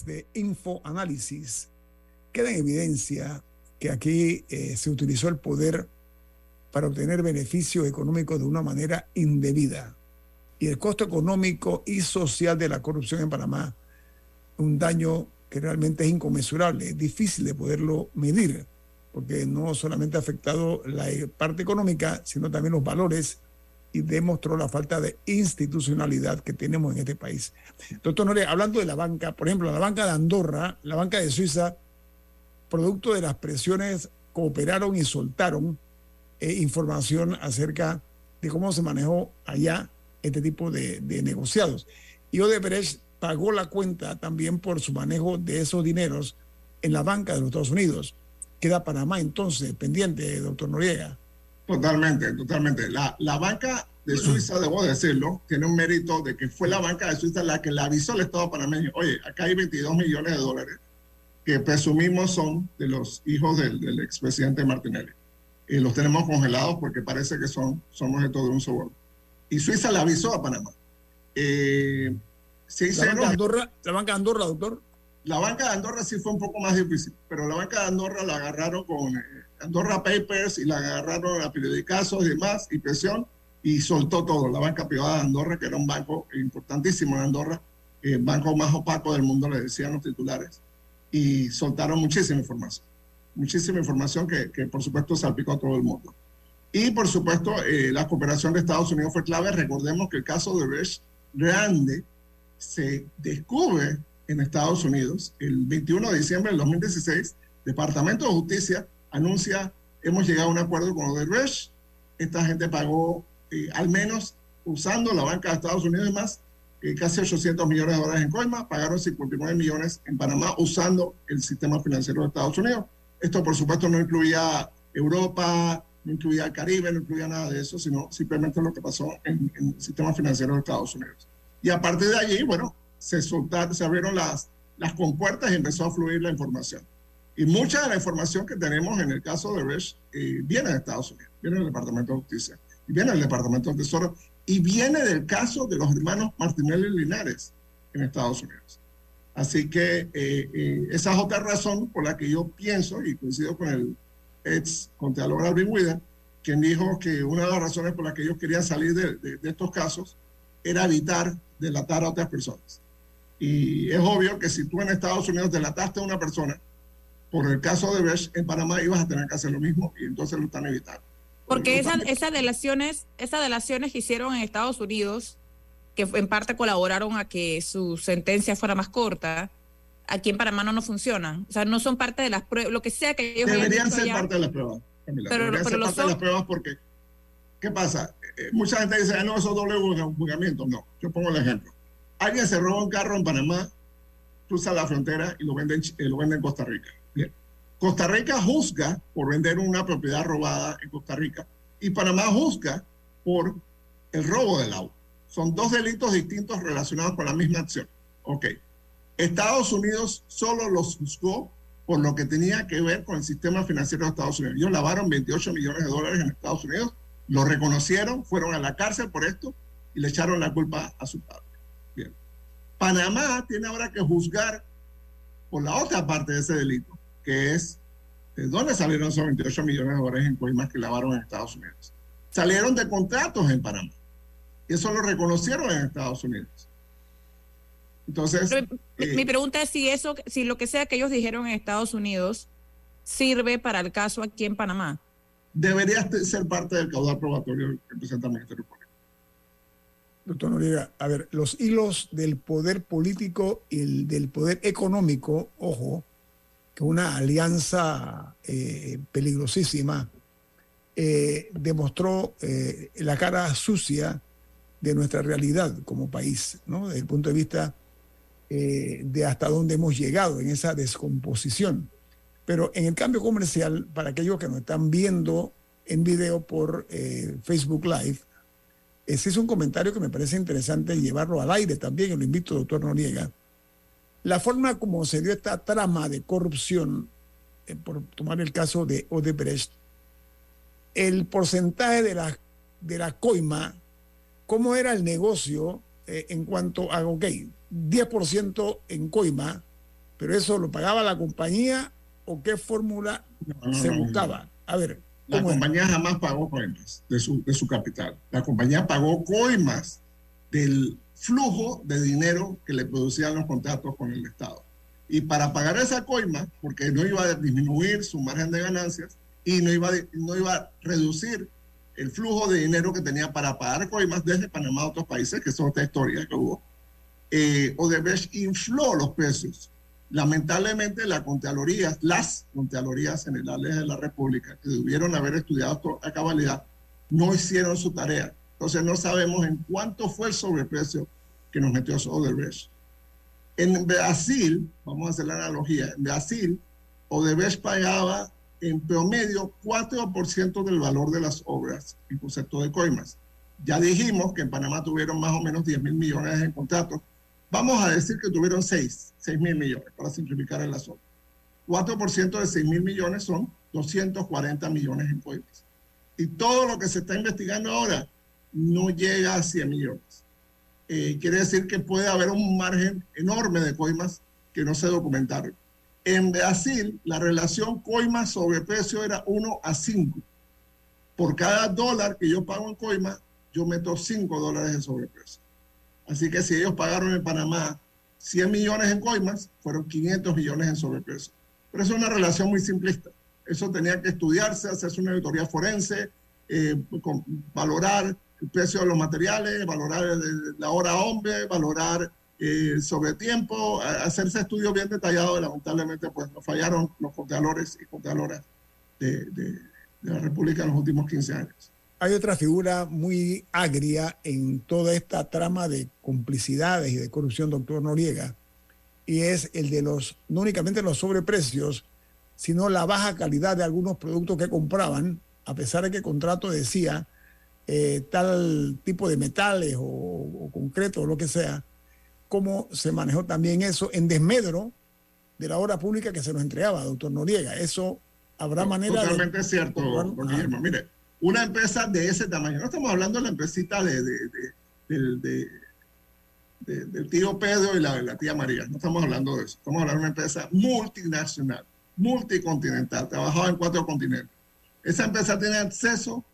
De Infoanálisis, queda en evidencia que aquí eh, se utilizó el poder para obtener beneficios económicos de una manera indebida. Y el costo económico y social de la corrupción en Panamá, un daño que realmente es inconmensurable, es difícil de poderlo medir, porque no solamente ha afectado la parte económica, sino también los valores y demostró la falta de institucionalidad que tenemos en este país. Doctor Nore, hablando de la banca, por ejemplo, la banca de Andorra, la banca de Suiza, producto de las presiones, cooperaron y soltaron eh, información acerca de cómo se manejó allá este tipo de, de negociados. Y Odebrecht pagó la cuenta también por su manejo de esos dineros en la banca de los Estados Unidos. Queda Panamá entonces pendiente, doctor Noriega. Totalmente, totalmente. La, la banca de Suiza, debo decirlo, tiene un mérito de que fue la banca de Suiza la que le avisó al Estado panameño, oye, acá hay 22 millones de dólares que presumimos son de los hijos del, del expresidente Martinelli. Y los tenemos congelados porque parece que son, son objeto de un soborno. Y Suiza le avisó a Panamá. Eh, se La banca, de Andorra, la banca de Andorra, doctor. la banca de Andorra sí fue un poco más difícil, pero la banca de Andorra la agarraron con eh, Andorra Papers y la agarraron a periodicazos y demás y presión y soltó todo. La banca privada de Andorra, que era un banco importantísimo en Andorra, el banco más opaco del mundo, le decían los titulares, y soltaron muchísima información. Muchísima información que, que por supuesto, salpicó a todo el mundo. Y, por supuesto, eh, la cooperación de Estados Unidos fue clave. Recordemos que el caso de Resh Grande se descubre en Estados Unidos el 21 de diciembre del 2016. Departamento de Justicia anuncia, hemos llegado a un acuerdo con Odebrecht. Esta gente pagó, eh, al menos usando la banca de Estados Unidos y más, eh, casi 800 millones de dólares en coima, pagaron 59 millones en Panamá usando el sistema financiero de Estados Unidos. Esto, por supuesto, no incluía Europa, no incluía el Caribe, no incluía nada de eso, sino simplemente lo que pasó en, en el sistema financiero de Estados Unidos. Y a partir de allí, bueno, se soltaron, se abrieron las, las compuertas y empezó a fluir la información. Y mucha de la información que tenemos en el caso de Resh eh, viene de Estados Unidos, viene del Departamento de Justicia, viene del Departamento de Tesoro, y viene del caso de los hermanos Martinelli Linares en Estados Unidos. Así que eh, eh, esa es otra razón por la que yo pienso, y coincido con el ex contralor Alvin Wida, quien dijo que una de las razones por las que ellos querían salir de, de- de estos casos era evitar delatar a otras personas. Y es obvio que si tú en Estados Unidos delataste a una persona, por el caso de Brecht, en Panamá ibas a tener que hacer lo mismo y entonces lo están evitando. Porque esas, esas delaciones, esas delaciones que hicieron en Estados Unidos, que en parte colaboraron a que su sentencia fuera más corta, aquí en Panamá no, no funcionan. O sea, no son parte de las pruebas, lo que sea que ellos Deberían ser allá. parte de las pruebas. Camila, Pero- deberían pero ser parte de son. las pruebas porque, ¿qué pasa? Eh, mucha gente dice, "Ah, no, eso es doble juzga- juzgamiento. No, yo pongo el ejemplo. Alguien se roba un carro en Panamá, cruza la frontera y lo vende, en eh, lo vende en Costa Rica. Costa Rica juzga por vender una propiedad robada en Costa Rica y Panamá juzga por el robo del auto. Son dos delitos distintos relacionados con la misma acción. Ok. Estados Unidos solo los juzgó por lo que tenía que ver con el sistema financiero de Estados Unidos. Ellos lavaron 28 millones de dólares en Estados Unidos, lo reconocieron, fueron a la cárcel por esto y le echaron la culpa a su padre. Bien. Panamá tiene ahora que juzgar por la otra parte de ese delito, que es de dónde salieron esos 28 millones de dólares en coimas que lavaron en Estados Unidos. Salieron de contratos en Panamá. Y eso lo reconocieron en Estados Unidos. Entonces, Mi- eh, Mi pregunta es si eso, si lo que sea que ellos dijeron en Estados Unidos sirve para el caso aquí en Panamá. debería ser parte del caudal probatorio que presenta el Ministerio Público. Doctor Noriega, a ver, los hilos del poder político y el del poder económico, ojo, que una alianza eh, peligrosísima eh, demostró eh, la cara sucia de nuestra realidad como país, ¿no? Desde el punto de vista de hasta dónde hemos llegado en esa descomposición. Pero en el cambio comercial, para aquellos que nos están viendo en video por Facebook Live, ese es un comentario que me parece interesante llevarlo al aire también, y lo invito, doctor Noriega. La forma como se dio esta trama de corrupción, eh, por tomar el caso de Odebrecht, el porcentaje de la, de la coima, cómo era el negocio eh, en cuanto a, ok, 10% en coima, pero eso lo pagaba la compañía o qué fórmula no, se no, buscaba. A ver, La compañía jamás pagó coimas de su, de su capital. La compañía pagó coimas del flujo de dinero que le producían los contratos con el Estado. Y para pagar esa coima, porque no iba a disminuir su margen de ganancias y no iba, a, no iba a reducir el flujo de dinero que tenía para pagar coimas desde Panamá a otros países, que es otra historia que hubo, eh, Odebrecht infló los precios. Lamentablemente, la Contraloría, las Contralorías Generales de la República, que debieron haber estudiado a cabalidad, no hicieron su tarea. Entonces, no sabemos en cuánto fue el sobreprecio que nos metió Odebrecht. En Brasil, vamos a hacer la analogía, en Brasil, Odebrecht pagaba en promedio 4% del valor de las obras en concepto de coimas. Ya dijimos que en Panamá tuvieron más o menos 10 mil millones en contratos. Vamos a decir que tuvieron 6, 6 mil millones para simplificar el asunto. 4% de 6 mil millones son 240 millones en coimas. Y todo lo que se está investigando ahora no llega a 100 millones. Eh, quiere decir que puede haber un margen enorme de coimas que no se documentaron. En Brasil, la relación coima sobre precio era 1 a 5. Por cada dólar que yo pago en coima, yo meto 5 dólares de sobreprecio. Así que si ellos pagaron en Panamá 100 millones en coimas, fueron 500 millones en sobreprecio. Pero es una relación muy simplista. Eso tenía que estudiarse, hacerse una auditoría forense, eh, con- valorar el precio de los materiales, valorar la hora hombre, valorar eh, sobre tiempo, hacerse estudios bien detallados. Lamentablemente, pues nos fallaron los contralores y contraloras de, de- de la República en los últimos 15 años. Hay otra figura muy agria en toda esta trama de complicidades y de corrupción, doctor Noriega, y es el de los, no únicamente los sobreprecios, sino la baja calidad de algunos productos que compraban, a pesar de que el contrato decía eh, tal tipo de metales o, o concreto o lo que sea, cómo se manejó también eso en desmedro de la obra pública que se nos entregaba, doctor Noriega. Eso habrá manera Totalmente de... cierto, don Guillermo. Mire, una empresa de ese tamaño, no estamos hablando de la empresita de, de- de- de- del tío Pedro y la, la tía María, no estamos hablando de eso, estamos hablando de una empresa multinacional, multicontinental, trabajaba en cuatro continentes. Esa empresa tiene acceso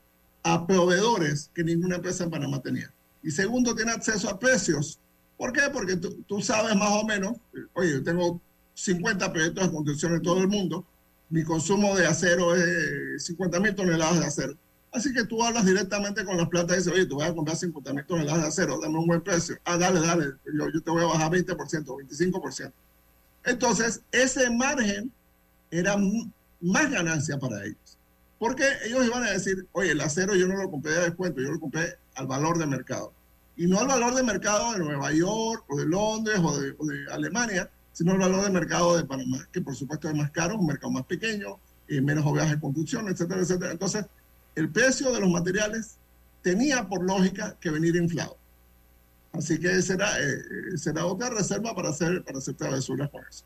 a proveedores que ninguna empresa en Panamá tenía. Y segundo, tiene acceso a precios. ¿Por qué? Porque tú, tú sabes más o menos, oye, yo tengo 50 proyectos de construcción en todo el mundo, mi consumo de acero es 50 mil toneladas de acero. Así que tú hablas directamente con las plantas y dices, oye, tú vas a comprar 50 mil toneladas de acero, dame un buen precio. Ah, dale, dale, yo, yo te voy a bajar 20%, 25%. Entonces, ese margen era más ganancia para ellos. Porque ellos iban a decir, oye, el acero yo no lo compré de descuento, yo lo compré al valor de mercado. Y no al valor de mercado de Nueva York o de Londres o de, o de Alemania, sino al valor de mercado de Panamá, que por supuesto es más caro, un mercado más pequeño, eh, menos obras de construcción, etcétera, etcétera. Entonces, el precio de los materiales tenía por lógica que venir inflado. Así que será, eh, será otra reserva para hacer, para hacer travesuras con eso.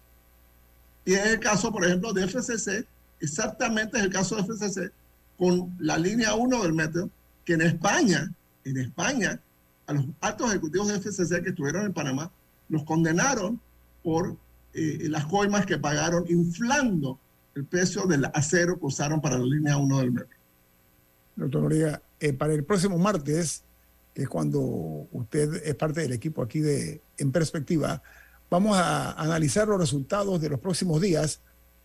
Y en el caso, por ejemplo, de FCC, exactamente es el caso de FCC con la línea 1 del metro, que en España, en España, a los altos ejecutivos de FCC que estuvieron en Panamá, los condenaron por eh, las coimas que pagaron inflando el precio del acero que usaron para la línea 1 del metro. Doctor Noriega, eh, para el próximo martes, que es cuando usted es parte del equipo aquí de En Perspectiva, vamos a analizar los resultados de los próximos días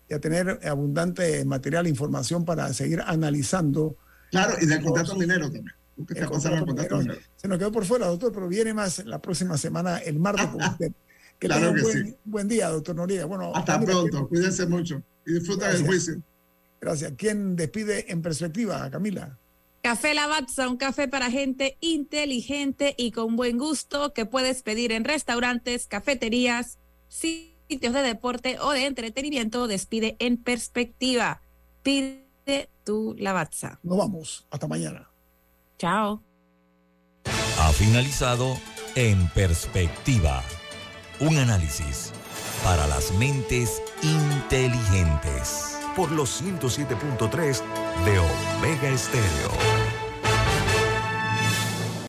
y a tener abundante material e información para seguir analizando. Claro, y del los- contrato minero también. Que el está pasando contrato contrato minero. minero. Se nos quedó por fuera, doctor, pero viene más la próxima semana, el martes, con usted. Que Claro que buen, sí. buen día, doctor Noriega. Bueno, Hasta pronto, cuídense mucho y disfruten el Gracias. juicio. Gracias. ¿Quién despide en perspectiva, Camila? Café Lavazza, un café para gente inteligente y con buen gusto que puedes pedir en restaurantes, cafeterías, sitios de deporte o de entretenimiento. Despide en perspectiva. Pide tu Lavazza. Nos vamos. Hasta mañana. Chao. Ha finalizado En Perspectiva. Un análisis para las mentes inteligentes. Por los 107.3 de Omega Estéreo.